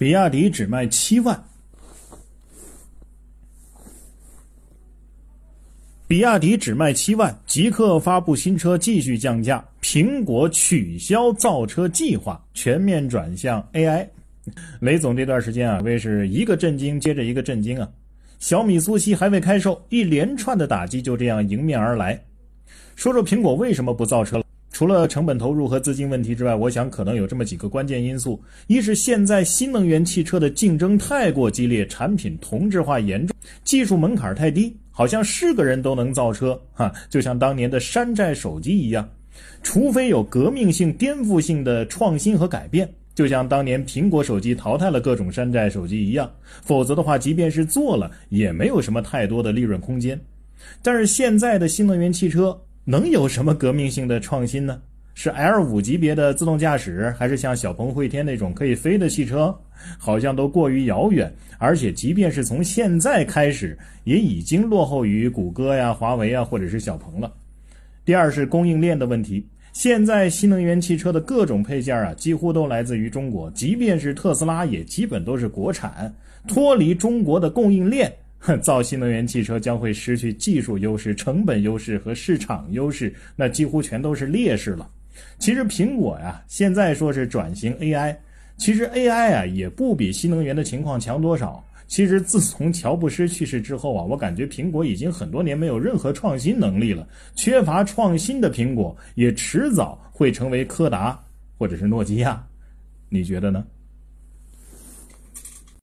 比亚迪只卖七万。比亚迪只卖七万，极客发布新车继续降价，苹果取消造车计划，全面转向 AI。雷总这段时间啊，为是一个震惊接着一个震惊啊！小米苏七还未开售，一连串的打击就这样迎面而来。说说苹果为什么不造车了？除了成本投入和资金问题之外，我想可能有这么几个关键因素：一是现在新能源汽车的竞争太过激烈，产品同质化严重，技术门槛太低，好像是个人都能造车，哈，就像当年的山寨手机一样。除非有革命性、颠覆性的创新和改变，就像当年苹果手机淘汰了各种山寨手机一样，否则的话，即便是做了，也没有什么太多的利润空间。但是现在的新能源汽车。能有什么革命性的创新呢？是 L 五级别的自动驾驶，还是像小鹏汇天那种可以飞的汽车？好像都过于遥远。而且，即便是从现在开始，也已经落后于谷歌呀、华为啊，或者是小鹏了。第二是供应链的问题。现在新能源汽车的各种配件啊，几乎都来自于中国，即便是特斯拉，也基本都是国产。脱离中国的供应链。造新能源汽车将会失去技术优势、成本优势和市场优势，那几乎全都是劣势了。其实苹果呀，现在说是转型 AI，其实 AI 啊也不比新能源的情况强多少。其实自从乔布斯去世之后啊，我感觉苹果已经很多年没有任何创新能力了。缺乏创新的苹果，也迟早会成为柯达或者是诺基亚，你觉得呢？